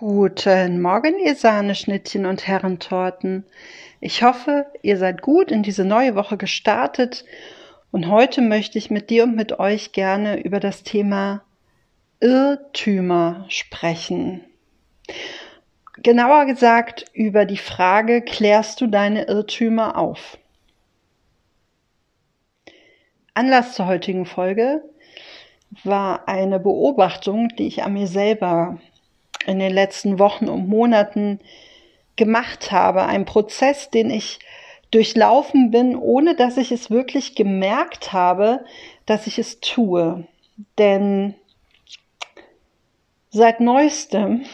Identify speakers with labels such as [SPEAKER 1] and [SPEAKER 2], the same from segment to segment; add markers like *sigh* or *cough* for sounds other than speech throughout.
[SPEAKER 1] Guten Morgen, ihr Sahneschnittchen und Herrentorten. Ich hoffe, ihr seid gut in diese neue Woche gestartet und heute möchte ich mit dir und mit euch gerne über das Thema Irrtümer sprechen. Genauer gesagt über die Frage, klärst du deine Irrtümer auf? Anlass zur heutigen Folge war eine Beobachtung, die ich an mir selber in den letzten Wochen und Monaten gemacht habe. Ein Prozess, den ich durchlaufen bin, ohne dass ich es wirklich gemerkt habe, dass ich es tue. Denn seit neuestem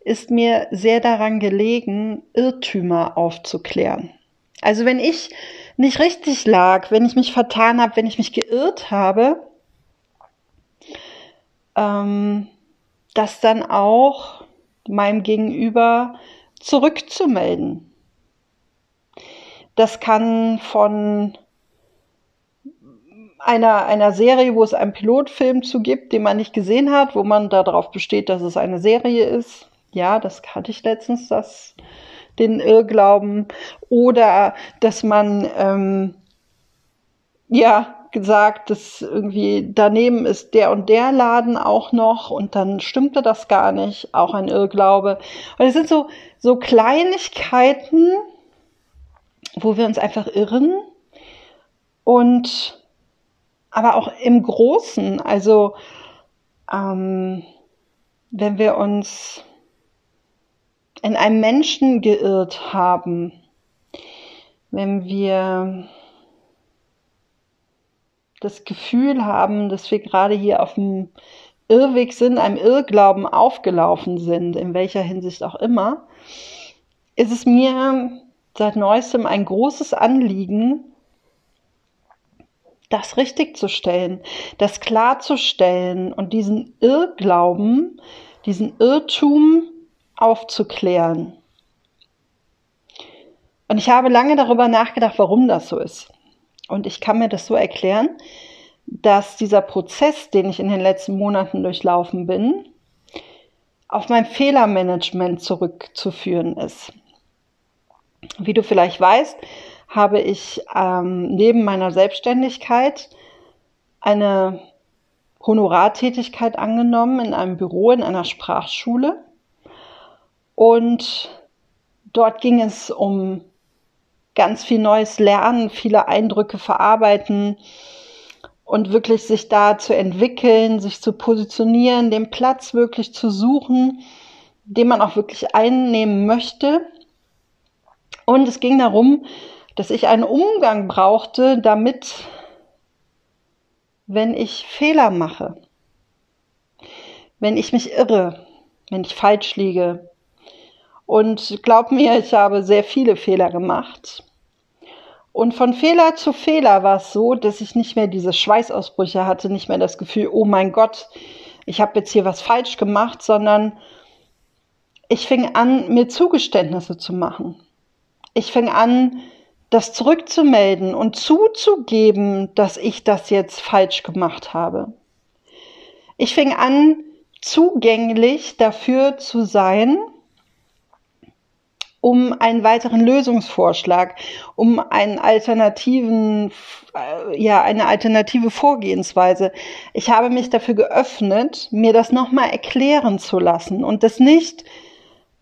[SPEAKER 1] ist mir sehr daran gelegen, Irrtümer aufzuklären. Also wenn ich nicht richtig lag, wenn ich mich vertan habe, wenn ich mich geirrt habe, ähm, das dann auch meinem Gegenüber zurückzumelden. Das kann von einer, einer Serie, wo es einen Pilotfilm zu gibt, den man nicht gesehen hat, wo man darauf besteht, dass es eine Serie ist. Ja, das hatte ich letztens, das, den Irrglauben. Oder dass man, ähm, ja, gesagt, dass irgendwie daneben ist der und der Laden auch noch und dann stimmte das gar nicht, auch ein Irrglaube. Und es sind so, so Kleinigkeiten, wo wir uns einfach irren und aber auch im Großen, also ähm, wenn wir uns in einem Menschen geirrt haben, wenn wir das Gefühl haben, dass wir gerade hier auf dem Irrweg sind, einem Irrglauben aufgelaufen sind, in welcher Hinsicht auch immer, ist es mir seit neuestem ein großes Anliegen, das richtig zu stellen, das klarzustellen und diesen Irrglauben, diesen Irrtum aufzuklären. Und ich habe lange darüber nachgedacht, warum das so ist. Und ich kann mir das so erklären, dass dieser Prozess, den ich in den letzten Monaten durchlaufen bin, auf mein Fehlermanagement zurückzuführen ist. Wie du vielleicht weißt, habe ich ähm, neben meiner Selbstständigkeit eine Honorartätigkeit angenommen in einem Büro in einer Sprachschule. Und dort ging es um ganz viel Neues lernen, viele Eindrücke verarbeiten und wirklich sich da zu entwickeln, sich zu positionieren, den Platz wirklich zu suchen, den man auch wirklich einnehmen möchte. Und es ging darum, dass ich einen Umgang brauchte, damit, wenn ich Fehler mache, wenn ich mich irre, wenn ich falsch liege, und glaub mir, ich habe sehr viele Fehler gemacht. Und von Fehler zu Fehler war es so, dass ich nicht mehr diese Schweißausbrüche hatte, nicht mehr das Gefühl, oh mein Gott, ich habe jetzt hier was falsch gemacht, sondern ich fing an, mir Zugeständnisse zu machen. Ich fing an, das zurückzumelden und zuzugeben, dass ich das jetzt falsch gemacht habe. Ich fing an, zugänglich dafür zu sein, um einen weiteren Lösungsvorschlag, um einen alternativen, äh, ja, eine alternative Vorgehensweise. Ich habe mich dafür geöffnet, mir das nochmal erklären zu lassen und das nicht,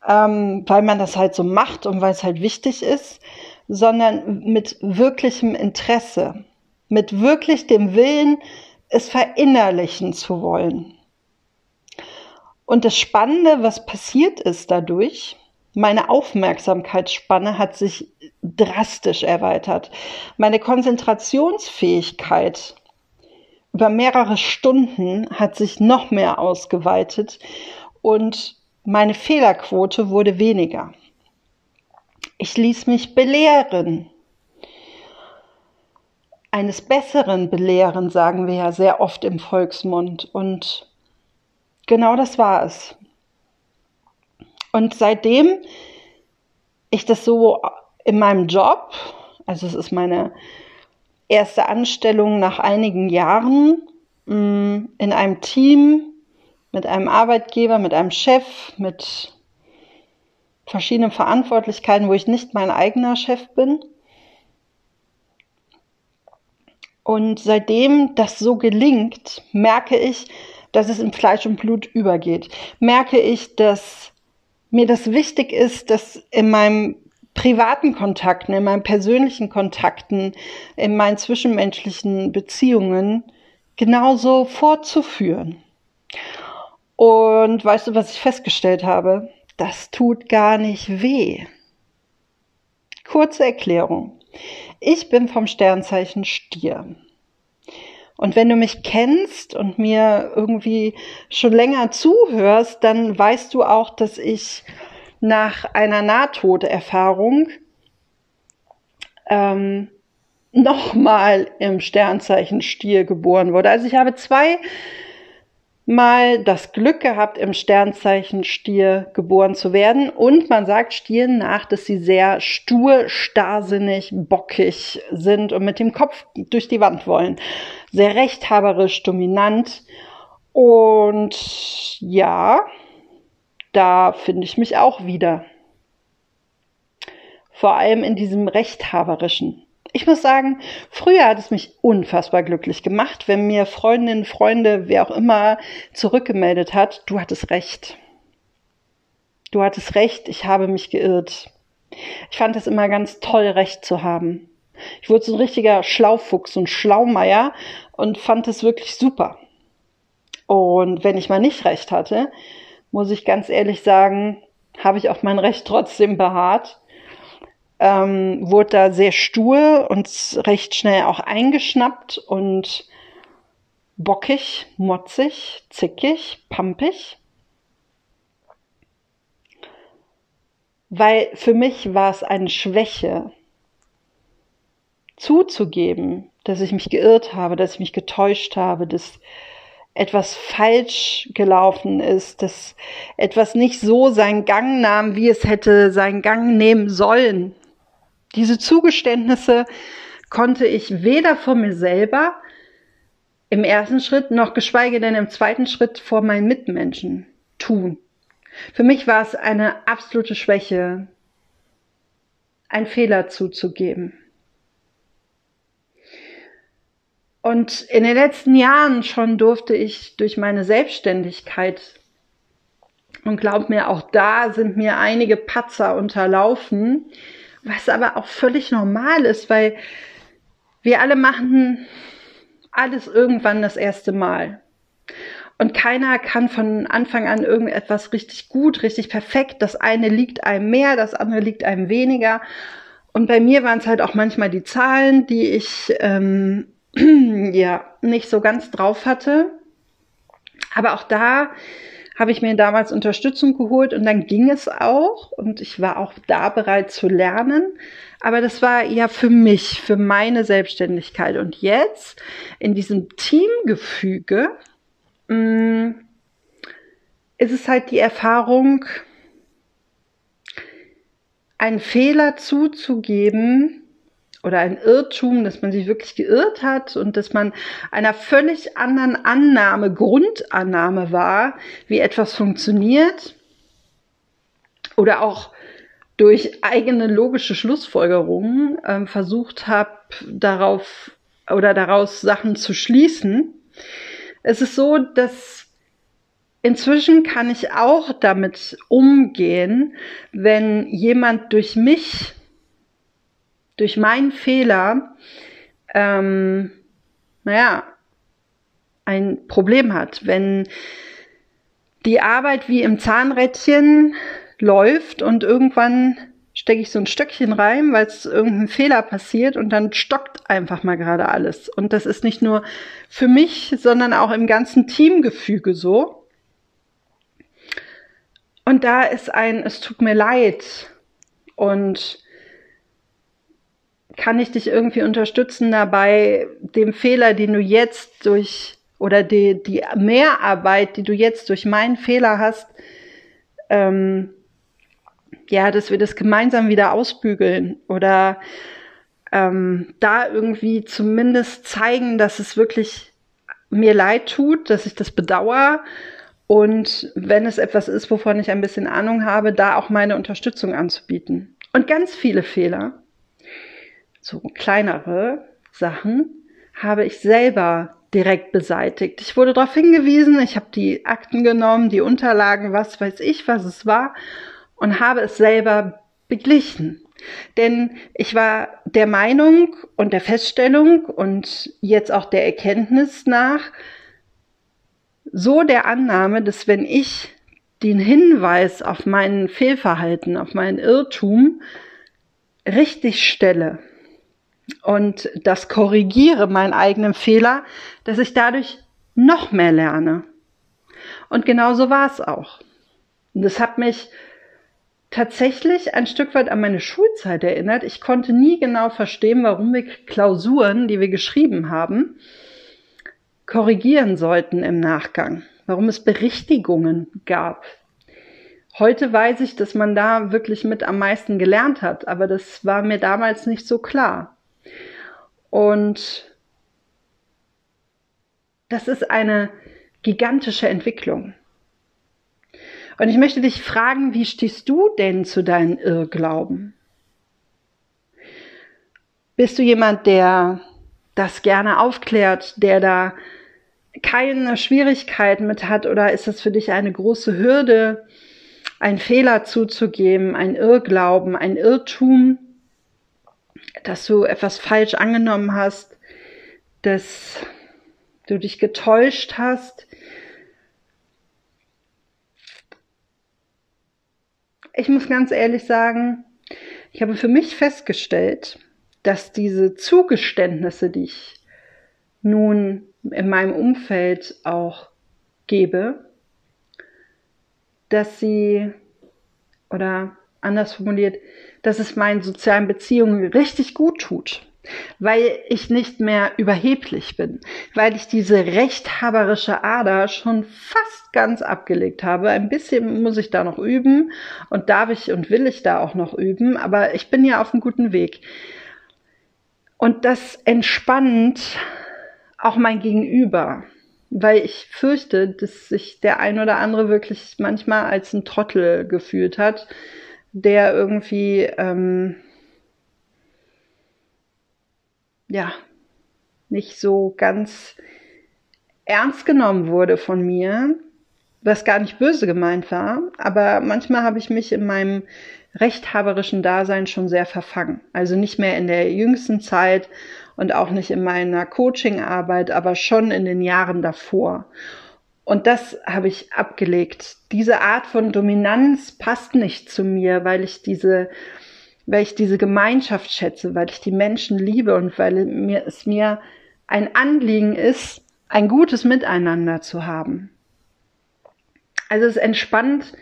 [SPEAKER 1] ähm, weil man das halt so macht und weil es halt wichtig ist, sondern mit wirklichem Interesse, mit wirklich dem Willen, es verinnerlichen zu wollen. Und das Spannende, was passiert ist dadurch, meine Aufmerksamkeitsspanne hat sich drastisch erweitert. Meine Konzentrationsfähigkeit über mehrere Stunden hat sich noch mehr ausgeweitet und meine Fehlerquote wurde weniger. Ich ließ mich belehren. Eines Besseren belehren, sagen wir ja sehr oft im Volksmund. Und genau das war es. Und seitdem ich das so in meinem Job, also es ist meine erste Anstellung nach einigen Jahren mm, in einem Team mit einem Arbeitgeber, mit einem Chef, mit verschiedenen Verantwortlichkeiten, wo ich nicht mein eigener Chef bin. Und seitdem das so gelingt, merke ich, dass es in Fleisch und Blut übergeht. Merke ich, dass mir das wichtig ist, dass in meinem privaten Kontakten, in meinen persönlichen Kontakten, in meinen zwischenmenschlichen Beziehungen genauso fortzuführen. Und weißt du, was ich festgestellt habe? Das tut gar nicht weh. Kurze Erklärung. Ich bin vom Sternzeichen Stier. Und wenn du mich kennst und mir irgendwie schon länger zuhörst, dann weißt du auch, dass ich nach einer Nahtoderfahrung ähm, nochmal im Sternzeichen Stier geboren wurde. Also ich habe zwei mal das Glück gehabt, im Sternzeichen Stier geboren zu werden. Und man sagt Stieren nach, dass sie sehr stur, starrsinnig, bockig sind und mit dem Kopf durch die Wand wollen. Sehr rechthaberisch, dominant. Und ja, da finde ich mich auch wieder. Vor allem in diesem rechthaberischen. Ich muss sagen, früher hat es mich unfassbar glücklich gemacht, wenn mir Freundinnen, Freunde, wer auch immer zurückgemeldet hat, du hattest recht. Du hattest recht, ich habe mich geirrt. Ich fand es immer ganz toll, recht zu haben. Ich wurde so ein richtiger Schlaufuchs und Schlaumeier und fand es wirklich super. Und wenn ich mal nicht recht hatte, muss ich ganz ehrlich sagen, habe ich auf mein Recht trotzdem beharrt. Ähm, wurde da sehr stur und recht schnell auch eingeschnappt und bockig, motzig, zickig, pampig. Weil für mich war es eine Schwäche, zuzugeben, dass ich mich geirrt habe, dass ich mich getäuscht habe, dass etwas falsch gelaufen ist, dass etwas nicht so seinen Gang nahm, wie es hätte seinen Gang nehmen sollen. Diese Zugeständnisse konnte ich weder vor mir selber im ersten Schritt noch geschweige denn im zweiten Schritt vor meinen Mitmenschen tun. Für mich war es eine absolute Schwäche, einen Fehler zuzugeben. Und in den letzten Jahren schon durfte ich durch meine Selbstständigkeit und glaub mir, auch da sind mir einige Patzer unterlaufen, was aber auch völlig normal ist, weil wir alle machen alles irgendwann das erste Mal. Und keiner kann von Anfang an irgendetwas richtig gut, richtig perfekt. Das eine liegt einem mehr, das andere liegt einem weniger. Und bei mir waren es halt auch manchmal die Zahlen, die ich ähm, *clears throat* ja nicht so ganz drauf hatte. Aber auch da habe ich mir damals Unterstützung geholt und dann ging es auch und ich war auch da bereit zu lernen. Aber das war ja für mich, für meine Selbstständigkeit. Und jetzt in diesem Teamgefüge mh, mm, ist es halt die Erfahrung, einen Fehler zuzugeben, oder ein Irrtum, dass man sich wirklich geirrt hat und dass man einer völlig anderen Annahme, Grundannahme war, wie etwas funktioniert oder auch durch eigene logische Schlussfolgerungen äh, versucht habe, darauf oder daraus Sachen zu schließen. Es ist so, dass inzwischen kann ich auch damit umgehen, wenn jemand durch mich durch meinen Fehler, ähm, naja, ein Problem hat. Wenn die Arbeit wie im Zahnrädchen läuft und irgendwann stecke ich so ein Stöckchen rein, weil es irgendein Fehler passiert und dann stockt einfach mal gerade alles. Und das ist nicht nur für mich, sondern auch im ganzen Teamgefüge so. Und da ist ein, es tut mir leid. Und kann ich dich irgendwie unterstützen dabei, dem Fehler, den du jetzt durch oder die, die Mehrarbeit, die du jetzt durch meinen Fehler hast, ähm, ja, dass wir das gemeinsam wieder ausbügeln oder ähm, da irgendwie zumindest zeigen, dass es wirklich mir leid tut, dass ich das bedauere Und wenn es etwas ist, wovon ich ein bisschen Ahnung habe, da auch meine Unterstützung anzubieten. Und ganz viele Fehler, so kleinere Sachen, habe ich selber direkt beseitigt. Ich wurde darauf hingewiesen, ich habe die Akten genommen, die Unterlagen, was weiß ich, was es war, und habe es selber beglichen. Denn ich war der Meinung und der Feststellung und jetzt auch der Erkenntnis nach, so der Annahme, dass wenn ich den Hinweis auf mein Fehlverhalten, auf meinen Irrtum richtig stelle, und das korrigiere, meinen eigenen Fehler, dass ich dadurch noch mehr lerne. Und genau so war es auch. Und das hat mich tatsächlich ein Stück weit an meine Schulzeit erinnert. Ich konnte nie genau verstehen, warum wir Klausuren, die wir geschrieben haben, korrigieren sollten im Nachgang. Warum es Berichtigungen gab. Heute weiß ich, dass man da wirklich mit am meisten gelernt hat, aber das war mir damals nicht so klar. Und das ist eine gigantische Entwicklung. Und ich möchte dich fragen, wie stehst du denn zu deinen Irrglauben? Bist du jemand, der das gerne aufklärt, der da keine Schwierigkeiten mit hat oder ist das für dich eine große Hürde, einen Fehler zuzugeben, ein Irrglauben, ein Irrtum? Dass du etwas falsch angenommen hast, dass du dich getäuscht hast. Ich muss ganz ehrlich sagen, ich habe für mich festgestellt, dass diese Zugeständnisse, die ich nun in meinem Umfeld auch gebe, dass sie, oder anders formuliert, dass es meinen sozialen Beziehungen richtig gut tut, weil ich nicht mehr überheblich bin, weil ich diese rechthaberische Ader schon fast ganz abgelegt habe. Ein bisschen muss ich da noch üben und darf ich und will ich da auch noch üben, aber ich bin ja auf einem guten Weg. Und das entspannt auch mein Gegenüber, weil ich fürchte, dass sich der ein oder andere wirklich manchmal als ein Trottel gefühlt hat, der irgendwie, ähm, ja, nicht so ganz ernst genommen wurde von mir, was gar nicht böse gemeint war, aber manchmal habe ich mich in meinem rechthaberischen Dasein schon sehr verfangen. Also nicht mehr in der jüngsten Zeit und auch nicht in meiner Coachingarbeit, aber schon in den Jahren davor. Und das habe ich abgelegt. Diese Art von Dominanz passt nicht zu mir, weil ich diese, weil ich diese Gemeinschaft schätze, weil ich die Menschen liebe und weil mir, es mir ein Anliegen ist, ein gutes Miteinander zu haben. Also es entspannt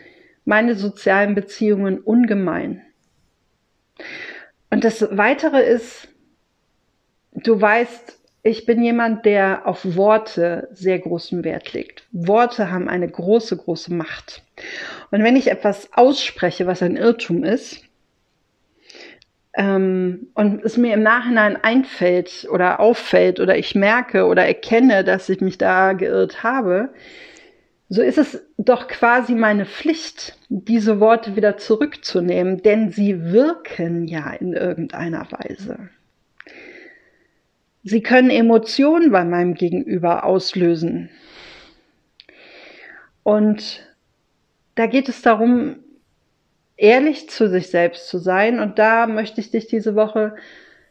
[SPEAKER 1] meine sozialen Beziehungen ungemein. Und das weitere ist, du weißt, ich bin jemand, der auf Worte sehr großen Wert legt. Worte haben eine große, große Macht. Und wenn ich etwas ausspreche, was ein Irrtum ist, ähm, und es mir im Nachhinein einfällt oder auffällt oder ich merke oder erkenne, dass ich mich da geirrt habe, so ist es doch quasi meine Pflicht, diese Worte wieder zurückzunehmen, denn sie wirken ja in irgendeiner Weise. Sie können Emotionen bei meinem Gegenüber auslösen. Und da geht es darum, ehrlich zu sich selbst zu sein. Und da möchte ich dich diese Woche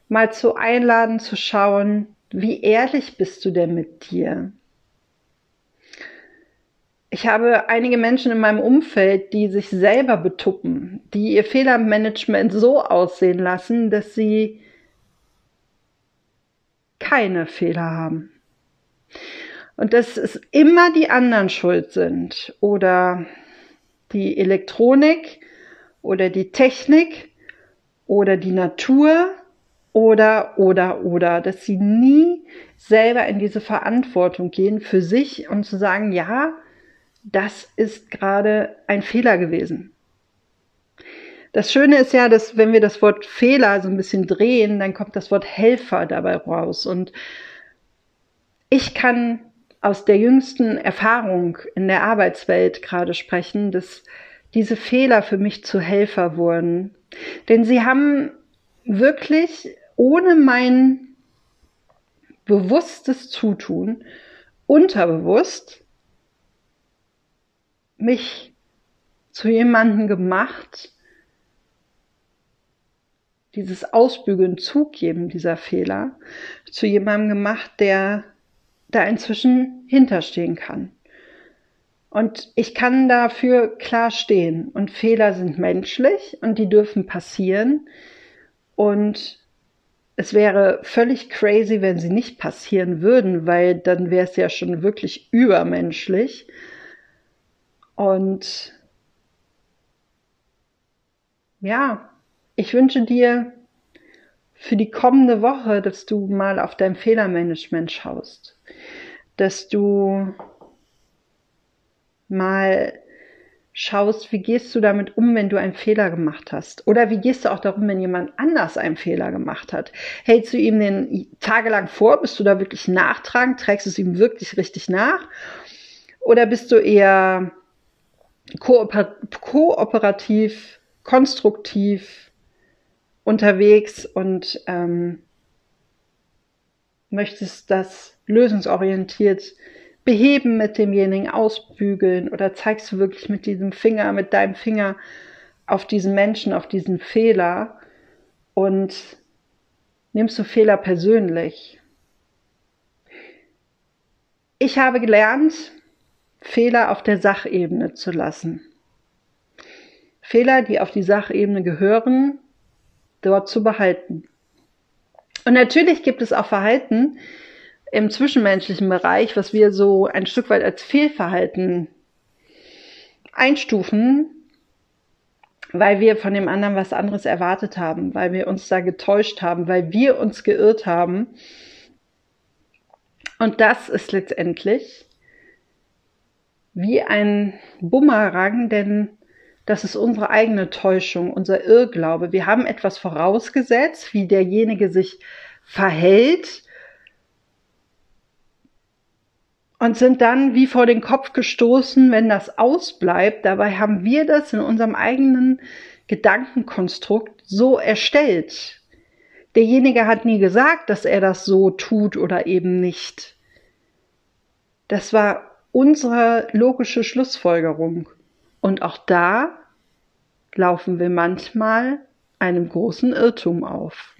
[SPEAKER 1] mal zu einladen, zu schauen, wie ehrlich bist du denn mit dir? Ich habe einige Menschen in meinem Umfeld, die sich selber betuppen, die ihr Fehlermanagement so aussehen lassen, dass sie keine Fehler haben. Und dass es immer die anderen schuld sind oder die Elektronik oder die Technik oder die Natur oder, oder, oder, dass sie nie selber in diese Verantwortung gehen für sich und zu sagen, ja, das ist gerade ein Fehler gewesen. Das Schöne ist ja, dass wenn wir das Wort Fehler so ein bisschen drehen, dann kommt das Wort Helfer dabei raus. Und ich kann aus der jüngsten Erfahrung in der Arbeitswelt gerade sprechen, dass diese Fehler für mich zu Helfer wurden. Denn sie haben wirklich ohne mein bewusstes Zutun, unterbewusst, mich zu jemandem gemacht, dieses Ausbügeln, Zugeben dieser Fehler, zu jemandem gemacht, der da inzwischen hinterstehen kann. Und ich kann dafür klar stehen. Und Fehler sind menschlich und die dürfen passieren. Und es wäre völlig crazy, wenn sie nicht passieren würden, weil dann wäre es ja schon wirklich übermenschlich. Und ja, ich wünsche dir für die kommende Woche, dass du mal auf dein Fehlermanagement schaust, dass du mal schaust, wie gehst du damit um, wenn du einen Fehler gemacht hast? Oder wie gehst du auch darum, wenn jemand anders einen Fehler gemacht hat? Hältst du ihm den tagelang vor? Bist du da wirklich nachtragend? Trägst du es ihm wirklich richtig nach? Oder bist du eher kooper kooperativ, konstruktiv unterwegs und ähm, möchtest das lösungsorientiert beheben mit demjenigen, ausbügeln oder zeigst du wirklich mit diesem Finger, mit deinem Finger auf diesen Menschen, auf diesen Fehler und nimmst du Fehler persönlich. Ich habe gelernt, Fehler auf der Sachebene zu lassen. Fehler, die auf die Sachebene gehören, dort zu behalten. Und natürlich gibt es auch Verhalten, im zwischenmenschlichen Bereich, was wir so ein Stück weit als Fehlverhalten einstufen, weil wir von dem anderen was anderes erwartet haben, weil wir uns da getäuscht haben, weil wir uns geirrt haben. Und das ist letztendlich wie ein Bumerang, denn das ist unsere eigene Täuschung, unser Irrglaube. Wir haben etwas vorausgesetzt, wie derjenige sich verhält und sind dann wie vor den Kopf gestoßen, wenn das ausbleibt. Dabei haben wir das in unserem eigenen Gedankenkonstrukt so erstellt. Derjenige hat nie gesagt, dass er das so tut oder eben nicht. Das war unsere logische Schlussfolgerung. Und auch da laufen wir manchmal einem großen Irrtum auf.